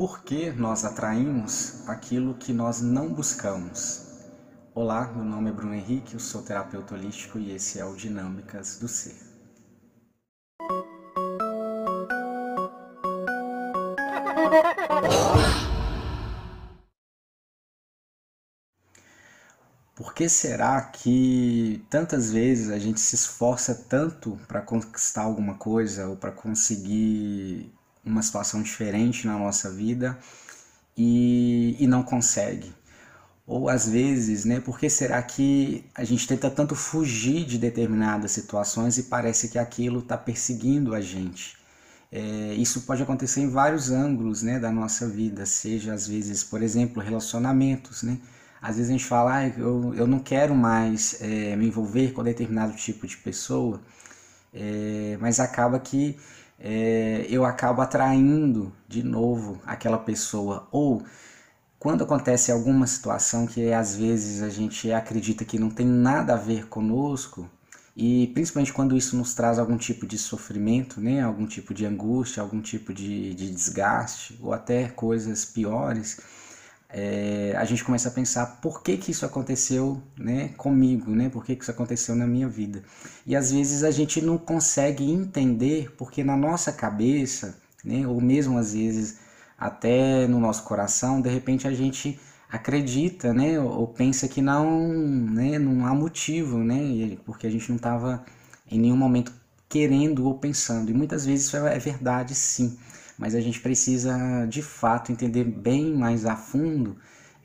Por que nós atraímos aquilo que nós não buscamos? Olá, meu nome é Bruno Henrique, eu sou terapeuta holístico e esse é o Dinâmicas do Ser. Por que será que tantas vezes a gente se esforça tanto para conquistar alguma coisa ou para conseguir uma situação diferente na nossa vida e, e não consegue? Ou às vezes, né, por que será que a gente tenta tanto fugir de determinadas situações e parece que aquilo está perseguindo a gente? É, isso pode acontecer em vários ângulos né, da nossa vida, seja às vezes, por exemplo, relacionamentos. Né? Às vezes a gente fala, ah, eu, eu não quero mais é, me envolver com determinado tipo de pessoa, é, mas acaba que é, eu acabo atraindo de novo aquela pessoa. Ou quando acontece alguma situação que às vezes a gente acredita que não tem nada a ver conosco, e principalmente quando isso nos traz algum tipo de sofrimento, né? algum tipo de angústia, algum tipo de, de desgaste, ou até coisas piores, é, a gente começa a pensar por que, que isso aconteceu né, comigo, né? por que, que isso aconteceu na minha vida. E às vezes a gente não consegue entender porque na nossa cabeça, né, ou mesmo às vezes até no nosso coração, de repente a gente acredita, né, ou pensa que não, né, não há motivo, né, porque a gente não estava em nenhum momento querendo ou pensando. E muitas vezes isso é verdade, sim mas a gente precisa de fato entender bem mais a fundo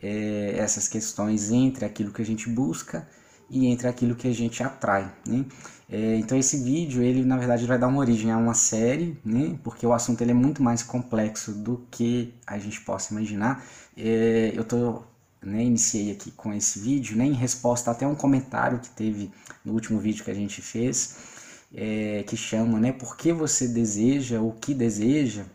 é, essas questões entre aquilo que a gente busca e entre aquilo que a gente atrai. Né? É, então esse vídeo ele na verdade vai dar uma origem a uma série, né? porque o assunto ele é muito mais complexo do que a gente possa imaginar. É, eu tô né, iniciei aqui com esse vídeo, né, em resposta até um comentário que teve no último vídeo que a gente fez, é, que chama, né, por que você deseja o que deseja,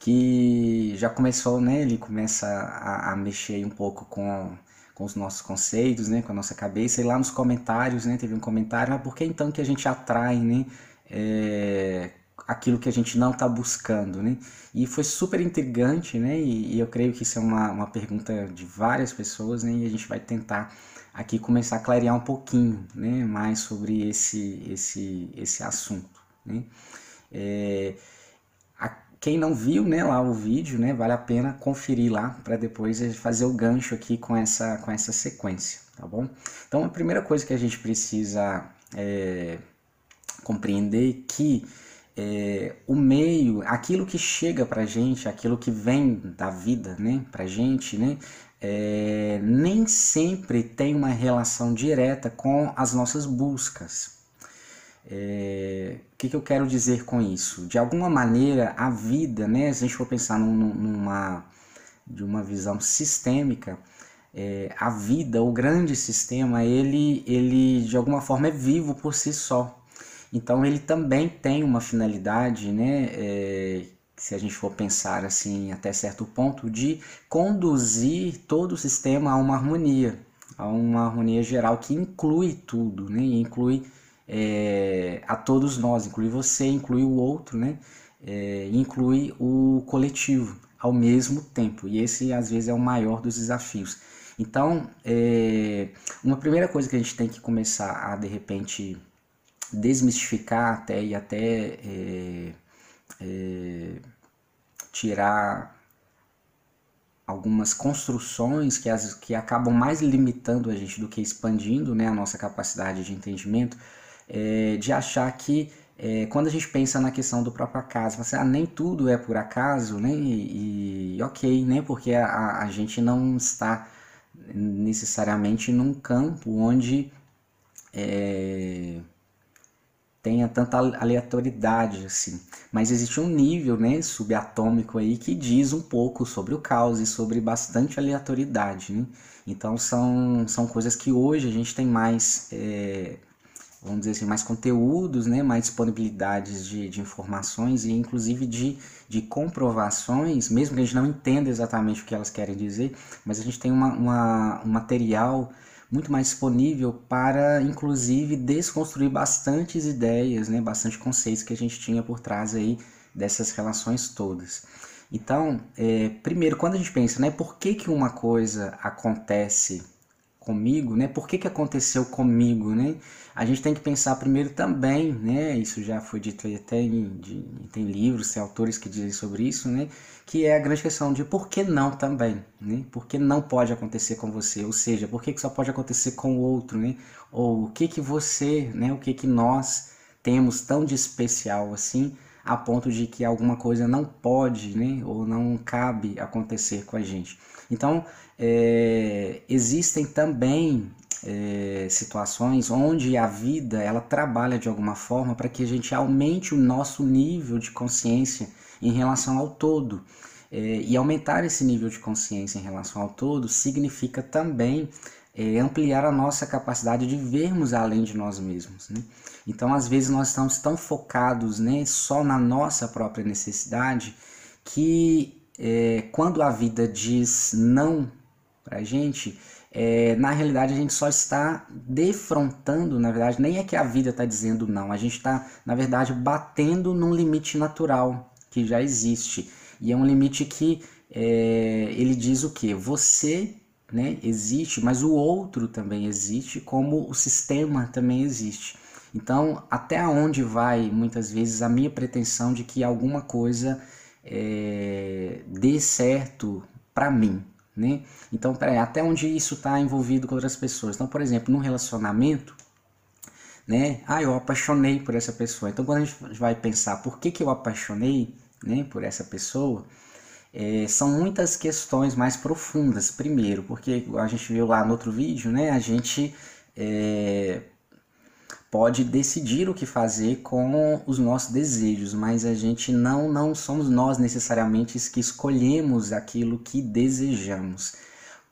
que já começou, né? Ele começa a, a mexer um pouco com, com os nossos conceitos, né? Com a nossa cabeça. E lá nos comentários, né? Teve um comentário, mas por que então que a gente atrai, né? É, aquilo que a gente não está buscando, né? E foi super intrigante, né? E, e, eu creio que isso é uma, uma pergunta de várias pessoas, né? E a gente vai tentar aqui começar a clarear um pouquinho, né? Mais sobre esse esse esse assunto, né? É, quem não viu né, lá o vídeo, né, vale a pena conferir lá para depois fazer o gancho aqui com essa, com essa sequência, tá bom? Então a primeira coisa que a gente precisa é, compreender que é, o meio, aquilo que chega para gente, aquilo que vem da vida, né, para gente, né, é, nem sempre tem uma relação direta com as nossas buscas. É, que, que, eu quero dizer com isso? De alguma maneira, a vida, né, se a gente for pensar num, numa de uma visão sistêmica, é, a vida, o grande sistema, ele, ele de alguma forma é vivo por si só. Então ele também tem uma finalidade, né, é, se a gente for pensar assim até certo ponto, de conduzir todo o sistema a uma harmonia, a uma harmonia geral que inclui tudo, né, inclui é, a todos nós, inclui você, inclui o outro, né? É, inclui o coletivo ao mesmo tempo. E esse, às vezes, é o maior dos desafios. Então, é, uma primeira coisa que a gente tem que começar a, de repente, desmistificar até e até é, é, tirar algumas construções que, as, que acabam mais limitando a gente do que expandindo né, a nossa capacidade de entendimento, é, de achar que é, quando a gente pensa na questão do próprio acaso, você, ah, nem tudo é por acaso, né? E, e ok, né? Porque a, a gente não está necessariamente num campo onde é, tenha tanta aleatoriedade assim. Mas existe um nível né, subatômico aí que diz um pouco sobre o caos e sobre bastante aleatoriedade. Né? Então são, são coisas que hoje a gente tem mais. É, vamos dizer assim, mais conteúdos, né, mais disponibilidades de, de informações e inclusive de, de comprovações, mesmo que a gente não entenda exatamente o que elas querem dizer, mas a gente tem uma, uma, um material muito mais disponível para, inclusive, desconstruir bastantes ideias, né, bastante conceitos que a gente tinha por trás aí dessas relações todas. Então, é, primeiro, quando a gente pensa, né, por que, que uma coisa acontece comigo, né? Por que, que aconteceu comigo, né? A gente tem que pensar primeiro também, né? Isso já foi dito até em de, tem livros, tem autores que dizem sobre isso, né? Que é a grande questão de por que não também, né? Por que não pode acontecer com você? Ou seja, por que, que só pode acontecer com o outro, né? Ou o que que você, né? O que que nós temos tão de especial assim a ponto de que alguma coisa não pode, né? Ou não cabe acontecer com a gente. Então, é, existem também é, situações onde a vida ela trabalha de alguma forma para que a gente aumente o nosso nível de consciência em relação ao todo. É, e aumentar esse nível de consciência em relação ao todo significa também é, ampliar a nossa capacidade de vermos além de nós mesmos. Né? Então, às vezes, nós estamos tão focados né, só na nossa própria necessidade que é, quando a vida diz não para a gente, é, na realidade a gente só está defrontando, na verdade, nem é que a vida está dizendo não, a gente está, na verdade, batendo num limite natural que já existe. E é um limite que é, ele diz o que? Você né, existe, mas o outro também existe, como o sistema também existe. Então, até onde vai muitas vezes a minha pretensão de que alguma coisa é, dê certo para mim, né? Então, peraí, até onde isso está envolvido com outras pessoas? Então, por exemplo, num relacionamento, né? Ah, eu apaixonei por essa pessoa. Então, quando a gente vai pensar por que, que eu apaixonei né, por essa pessoa, é, são muitas questões mais profundas. Primeiro, porque a gente viu lá no outro vídeo, né? A gente é, pode decidir o que fazer com os nossos desejos, mas a gente não não somos nós necessariamente que escolhemos aquilo que desejamos.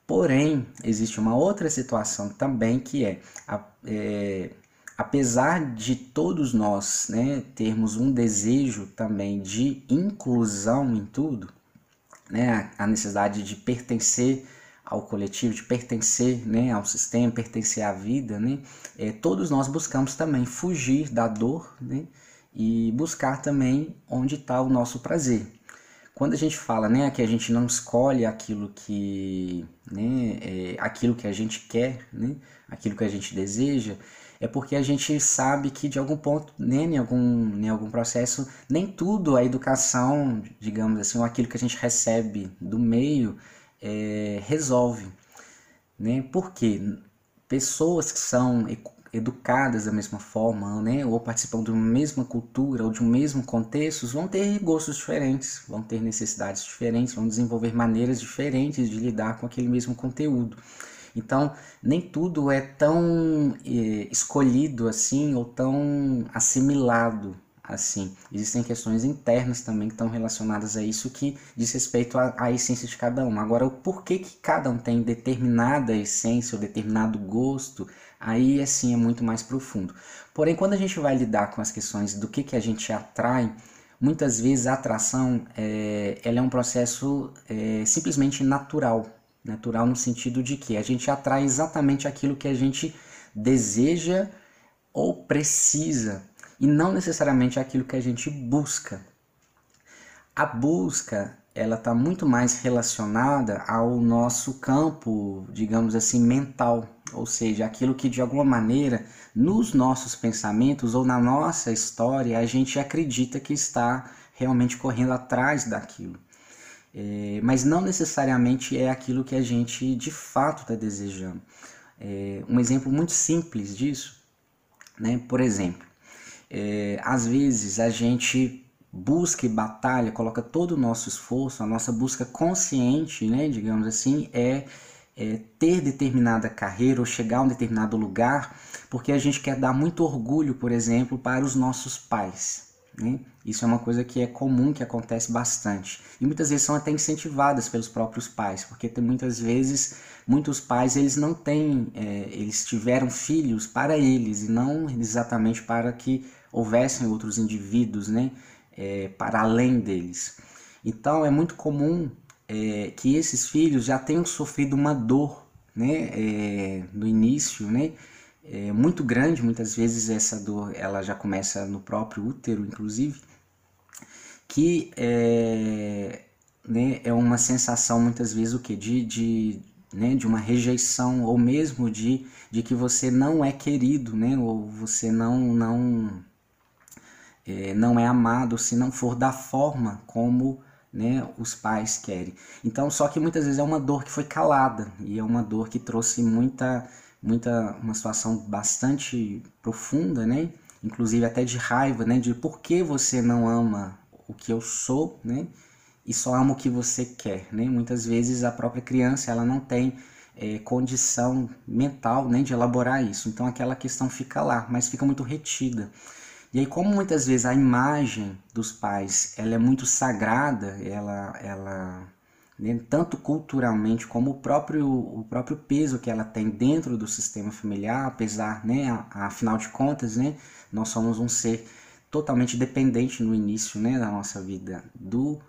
Porém, existe uma outra situação também que é, é apesar de todos nós né, termos um desejo também de inclusão em tudo, né, a necessidade de pertencer ao coletivo, de pertencer né, ao sistema, pertencer à vida, né, é, todos nós buscamos também fugir da dor né, e buscar também onde está o nosso prazer. Quando a gente fala né, que a gente não escolhe aquilo que, né, é, aquilo que a gente quer, né, aquilo que a gente deseja, é porque a gente sabe que de algum ponto, né, em, algum, em algum processo, nem tudo a educação, digamos assim, ou aquilo que a gente recebe do meio, é, resolve. Né? Porque pessoas que são educadas da mesma forma, né, ou participam de uma mesma cultura ou de um mesmo contexto, vão ter gostos diferentes, vão ter necessidades diferentes, vão desenvolver maneiras diferentes de lidar com aquele mesmo conteúdo. Então, nem tudo é tão é, escolhido assim ou tão assimilado assim. Existem questões internas também que estão relacionadas a isso que diz respeito à, à, essência de cada um. Agora, o porquê que cada um tem determinada essência ou determinado gosto, aí assim é muito mais profundo. Porém, quando a gente vai lidar com as questões do que, que a gente atrai, muitas vezes a atração é, ela é um processo é, simplesmente natural. Natural no sentido de que a gente atrai exatamente aquilo que a gente deseja ou precisa e não necessariamente aquilo que a gente busca. A busca ela está muito mais relacionada ao nosso campo, digamos assim, mental, ou seja, aquilo que de alguma maneira nos nossos pensamentos ou na nossa história a gente acredita que está realmente correndo atrás daquilo. É, mas não necessariamente é aquilo que a gente de fato está desejando. É, um exemplo muito simples disso, né? por exemplo, é, às vezes a gente busca e batalha, coloca todo o nosso esforço, a nossa busca consciente, né, digamos assim, é, é, ter determinada carreira ou chegar a um determinado lugar, porque a gente quer dar muito orgulho, por exemplo, para os nossos pais. Né? Isso é uma coisa que é comum, que acontece bastante. E muitas vezes são até incentivadas pelos próprios pais, porque tem muitas vezes, muitos pais, eles não têm, é, eles tiveram filhos para eles, e não exatamente para que houvessem outros indivíduos né, é, para além deles. Então é muito comum é, que esses filhos já tenham sofrido uma dor né, é, no início, né, é, muito grande, muitas vezes essa dor ela já começa no próprio útero, inclusive, que é, né, é uma sensação muitas vezes o que de, de, né, de uma rejeição ou mesmo de, de que você não é querido, né, ou você não não é, não é amado se não for da forma como né, os pais querem. Então, só que muitas vezes é uma dor que foi calada e é uma dor que trouxe muita, muita, uma situação bastante profunda, né? Inclusive até de raiva, né? De por que você não ama o que eu sou, né? E só ama o que você quer, né? Muitas vezes a própria criança ela não tem é, condição mental nem né, de elaborar isso. Então aquela questão fica lá, mas fica muito retida. E aí, como muitas vezes a imagem dos pais ela é muito sagrada, ela, ela né, tanto culturalmente como o próprio, o próprio peso que ela tem dentro do sistema familiar, apesar, né, afinal de contas, né, nós somos um ser totalmente dependente no início né, da nossa vida do,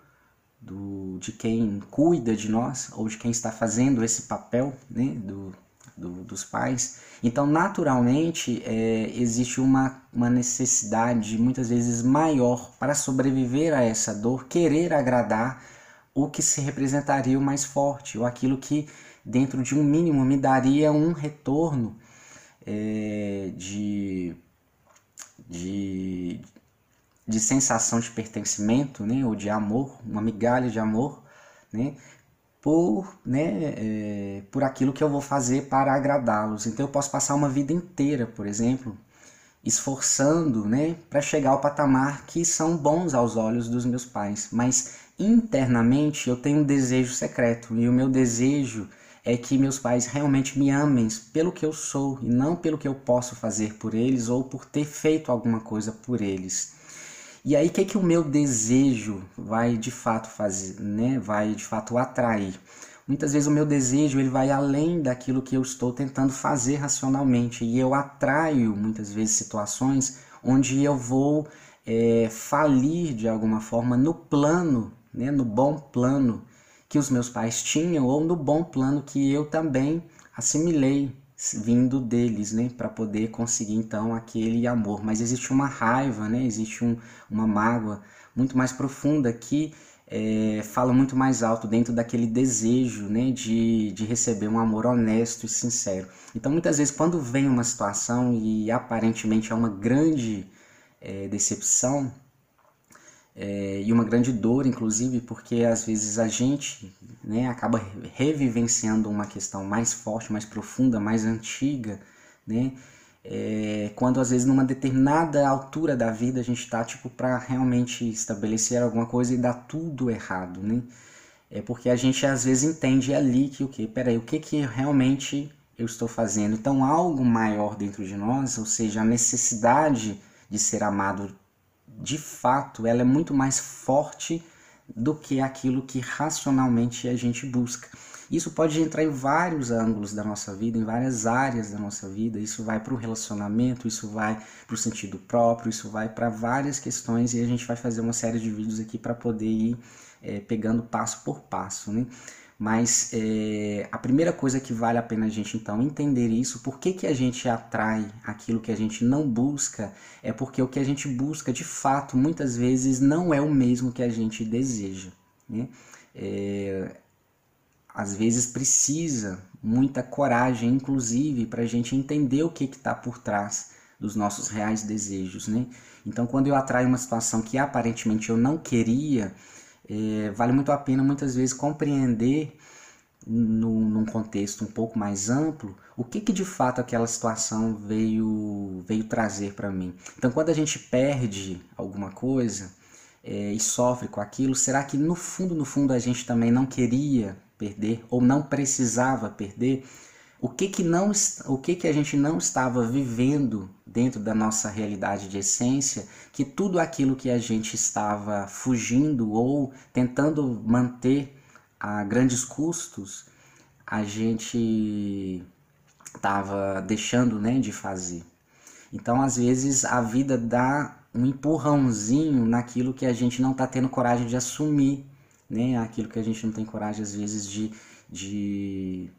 do, de quem cuida de nós ou de quem está fazendo esse papel né, do, do, dos pais. Então, naturalmente, é, existe uma, uma necessidade muitas vezes maior para sobreviver a essa dor, querer agradar o que se representaria o mais forte, ou aquilo que, dentro de um mínimo, me daria um retorno é, de, de, de sensação de pertencimento, né, ou de amor, uma migalha de amor, né, por, né, é, por aquilo que eu vou fazer para agradá-los. Então eu posso passar uma vida inteira, por exemplo, esforçando né, para chegar ao patamar que são bons aos olhos dos meus pais, mas internamente eu tenho um desejo secreto e o meu desejo é que meus pais realmente me amem pelo que eu sou e não pelo que eu posso fazer por eles ou por ter feito alguma coisa por eles. E aí, o que, que o meu desejo vai de fato fazer, né? Vai de fato atrair. Muitas vezes o meu desejo ele vai além daquilo que eu estou tentando fazer racionalmente e eu atraio muitas vezes situações onde eu vou é, falir de alguma forma no plano, né, no bom plano que os meus pais tinham ou no bom plano que eu também assimilei vindo deles, né, para poder conseguir então aquele amor. Mas existe uma raiva, né, existe um, uma mágoa muito mais profunda que é, fala muito mais alto dentro daquele desejo, né, de, de receber um amor honesto e sincero. Então, muitas vezes, quando vem uma situação e aparentemente é uma grande é, decepção, é, e uma grande dor, inclusive, porque às vezes a gente né, acaba revivenciando uma questão mais forte, mais profunda, mais antiga, né? É, quando às vezes numa determinada altura da vida a gente está tipo para realmente estabelecer alguma coisa e dá tudo errado, né? É porque a gente às vezes entende ali que o que, peraí, o que que realmente eu estou fazendo? Então algo maior dentro de nós, ou seja, a necessidade de ser amado de fato, ela é muito mais forte do que aquilo que racionalmente a gente busca. Isso pode entrar em vários ângulos da nossa vida, em várias áreas da nossa vida. Isso vai para o relacionamento, isso vai para o sentido próprio, isso vai para várias questões e a gente vai fazer uma série de vídeos aqui para poder ir é, pegando passo por passo. Né? Mas é, a primeira coisa que vale a pena a gente então entender isso, por que, que a gente atrai aquilo que a gente não busca, é porque o que a gente busca de fato muitas vezes não é o mesmo que a gente deseja. Né? É, às vezes precisa muita coragem, inclusive, para a gente entender o que está por trás dos nossos reais desejos. Né? Então, quando eu atraio uma situação que aparentemente eu não queria, é, vale muito a pena muitas vezes compreender no, num contexto um pouco mais amplo o que, que de fato aquela situação veio, veio trazer para mim. Então, quando a gente perde alguma coisa é, e sofre com aquilo, será que no fundo, no fundo, a gente também não queria perder ou não precisava perder? O que que não o que que a gente não estava vivendo dentro da nossa realidade de essência, que tudo aquilo que a gente estava fugindo ou tentando manter a grandes custos, a gente estava deixando, né, de fazer. Então, às vezes a vida dá um empurrãozinho naquilo que a gente não está tendo coragem de assumir, né? Aquilo que a gente não tem coragem às vezes de, de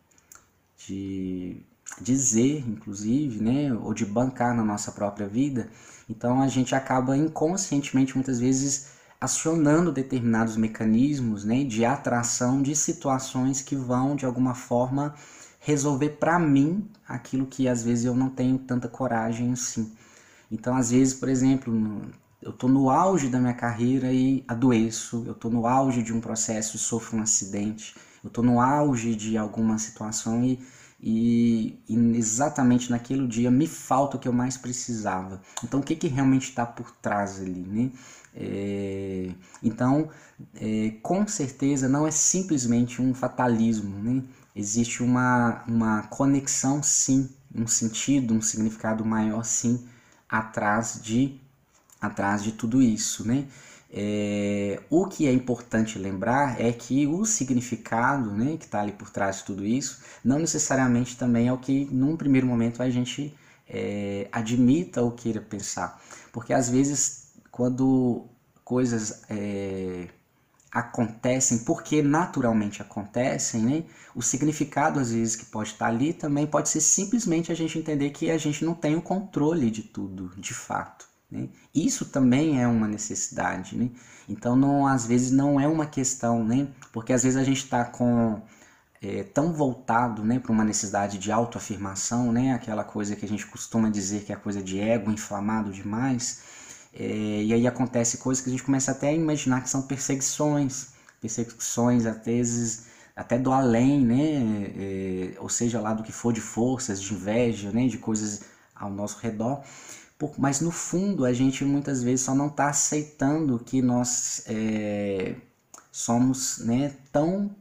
de dizer, inclusive, né, ou de bancar na nossa própria vida. Então a gente acaba inconscientemente muitas vezes acionando determinados mecanismos né, de atração de situações que vão, de alguma forma, resolver para mim aquilo que às vezes eu não tenho tanta coragem assim. Então, às vezes, por exemplo, eu estou no auge da minha carreira e adoeço, eu estou no auge de um processo e sofro um acidente, eu estou no auge de alguma situação e, e, e, exatamente naquele dia me falta o que eu mais precisava. Então, o que, que realmente está por trás ali, né? É, então, é, com certeza não é simplesmente um fatalismo, né? Existe uma, uma conexão, sim, um sentido, um significado maior, sim, atrás de atrás de tudo isso, né? É, o que é importante lembrar é que o significado né, que está ali por trás de tudo isso não necessariamente também é o que num primeiro momento a gente é, admita ou queira pensar. Porque às vezes quando coisas é, acontecem, porque naturalmente acontecem, né, o significado às vezes que pode estar tá ali também pode ser simplesmente a gente entender que a gente não tem o controle de tudo, de fato. Né? Isso também é uma necessidade. Né? Então, não, às vezes, não é uma questão, né? porque às vezes a gente está com. É, tão voltado né, para uma necessidade de autoafirmação, né, aquela coisa que a gente costuma dizer que é coisa de ego inflamado demais, é, e aí acontece coisas que a gente começa até a imaginar que são perseguições, perseguições às vezes até do além, né, é, ou seja lá do que for de forças, de inveja, né, de coisas ao nosso redor, mas no fundo a gente muitas vezes só não está aceitando que nós é, somos né, tão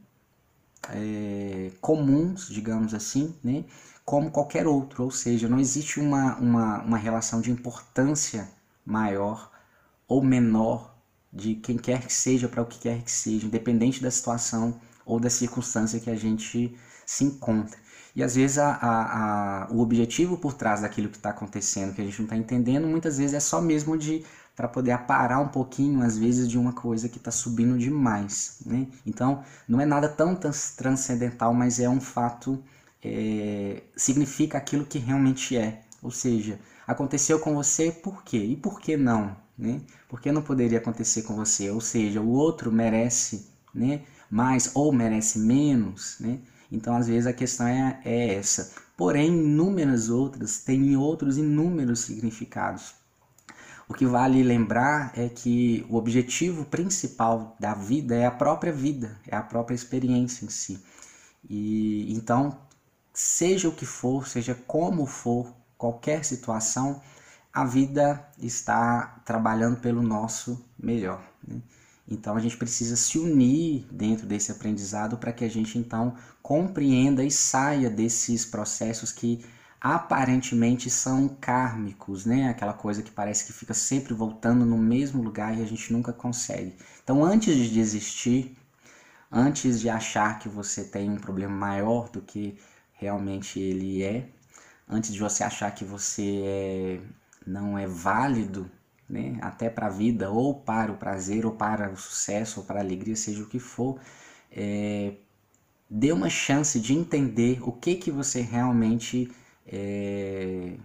é, comuns, digamos assim, né, como qualquer outro, ou seja, não existe uma, uma, uma relação de importância maior ou menor de quem quer que seja para o que quer que seja, independente da situação ou da circunstância que a gente se encontra. E às vezes a, a, a, o objetivo por trás daquilo que está acontecendo, que a gente não está entendendo, muitas vezes é só mesmo de para poder aparar um pouquinho, às vezes, de uma coisa que está subindo demais. Né? Então, não é nada tão transcendental, mas é um fato, é, significa aquilo que realmente é. Ou seja, aconteceu com você por quê? E por que não? Né? Por que não poderia acontecer com você? Ou seja, o outro merece né, mais ou merece menos. Né? Então, às vezes, a questão é, é essa. Porém, inúmeras outras têm outros inúmeros significados. O que vale lembrar é que o objetivo principal da vida é a própria vida, é a própria experiência em si. E então, seja o que for, seja como for, qualquer situação, a vida está trabalhando pelo nosso melhor. Né? Então a gente precisa se unir dentro desse aprendizado para que a gente então compreenda e saia desses processos que aparentemente são kármicos, né? Aquela coisa que parece que fica sempre voltando no mesmo lugar e a gente nunca consegue. Então antes de desistir, antes de achar que você tem um problema maior do que realmente ele é, antes de você achar que você é, não é válido né? até para a vida, ou para o prazer, ou para o sucesso, ou para a alegria, seja o que for, é, dê uma chance de entender o que, que você realmente é,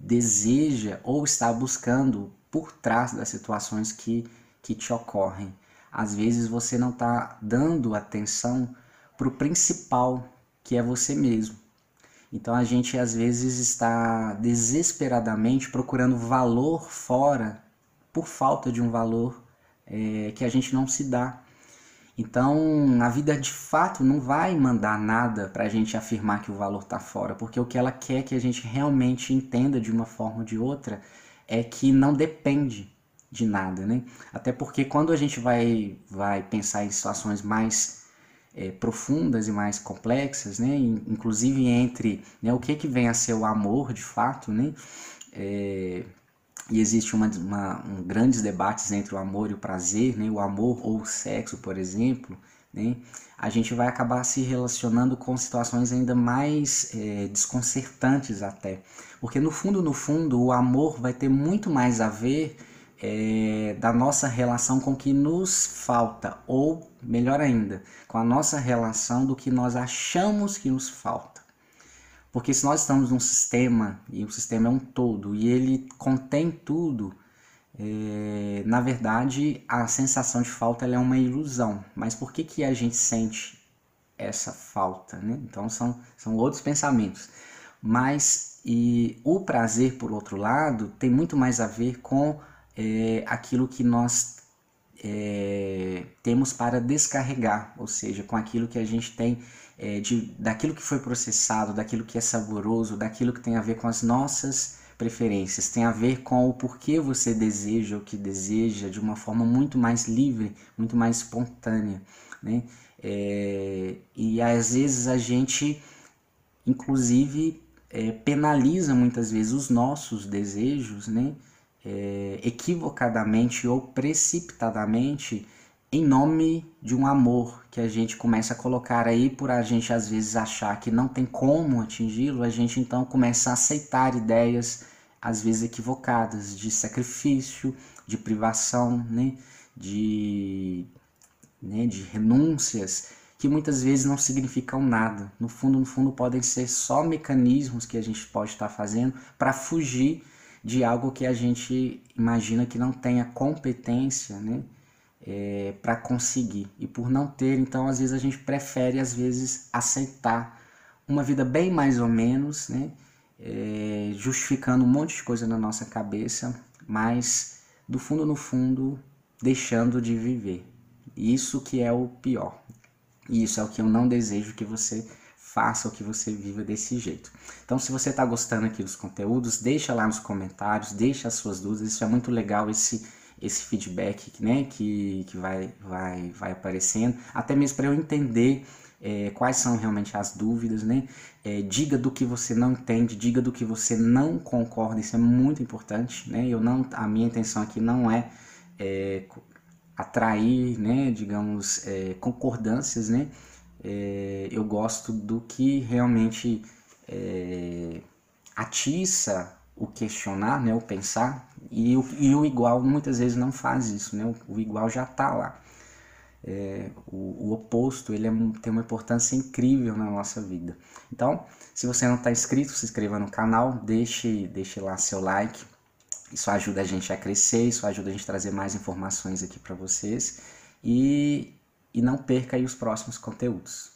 deseja ou está buscando por trás das situações que, que te ocorrem. Às vezes você não está dando atenção para o principal, que é você mesmo. Então a gente às vezes está desesperadamente procurando valor fora por falta de um valor é, que a gente não se dá. Então a vida de fato não vai mandar nada para a gente afirmar que o valor está fora, porque o que ela quer que a gente realmente entenda de uma forma ou de outra é que não depende de nada, né? Até porque quando a gente vai, vai pensar em situações mais é, profundas e mais complexas, né? inclusive entre né, o que, que vem a ser o amor de fato, né? É, e existe uma, uma, um grandes debates entre o amor e o prazer, né? o amor ou o sexo, por exemplo, né? a gente vai acabar se relacionando com situações ainda mais é, desconcertantes até. Porque no fundo, no fundo, o amor vai ter muito mais a ver é, da nossa relação com o que nos falta, ou melhor ainda, com a nossa relação do que nós achamos que nos falta. Porque se nós estamos num sistema, e o sistema é um todo, e ele contém tudo, é, na verdade, a sensação de falta é uma ilusão. Mas por que, que a gente sente essa falta? Né? Então, são, são outros pensamentos. Mas e o prazer, por outro lado, tem muito mais a ver com é, aquilo que nós é, temos para descarregar, ou seja, com aquilo que a gente tem é, de, daquilo que foi processado, daquilo que é saboroso, daquilo que tem a ver com as nossas preferências, tem a ver com o porquê você deseja o que deseja de uma forma muito mais livre, muito mais espontânea, né? É, e às vezes a gente, inclusive, é, penaliza muitas vezes os nossos desejos, né? É, equivocadamente ou precipitadamente em nome de um amor que a gente começa a colocar aí por a gente às vezes achar que não tem como atingi-lo, a gente então começa a aceitar ideias às vezes equivocadas de sacrifício, de privação, né? de, né? de renúncias que muitas vezes não significam nada. No fundo, no fundo podem ser só mecanismos que a gente pode estar fazendo para fugir de algo que a gente imagina que não tenha competência, né? é, para conseguir. E por não ter, então às vezes a gente prefere às vezes aceitar uma vida bem mais ou menos, né? É, justificando um monte de coisa na nossa cabeça, mas do fundo no fundo deixando de viver. Isso que é o pior. E isso é o que eu não desejo que você faça ou que você viva desse jeito. Então, se você está gostando aqui dos conteúdos, deixa lá nos comentários, deixa as suas dúvidas. Isso é muito legal esse esse feedback né, que, que vai, vai, vai aparecendo, até mesmo para eu entender é, quais são realmente as dúvidas, né? É, diga do que você não entende, diga do que você não concorda, isso é muito importante, né? Eu não, a minha intenção aqui não é, é atrair, né, digamos, concordâncias, né? É, eu gosto do que realmente é, atiça o questionar, né, o pensar, e o, e o igual muitas vezes não faz isso, né, o, o igual já está lá. É, o, o, oposto ele é, tem uma importância incrível na nossa vida. Então, se você não está inscrito, se inscreva no canal, deixe, deixe lá seu like. Isso ajuda a gente a crescer, isso ajuda a gente a trazer mais informações aqui para vocês. E, e não perca os próximos conteúdos.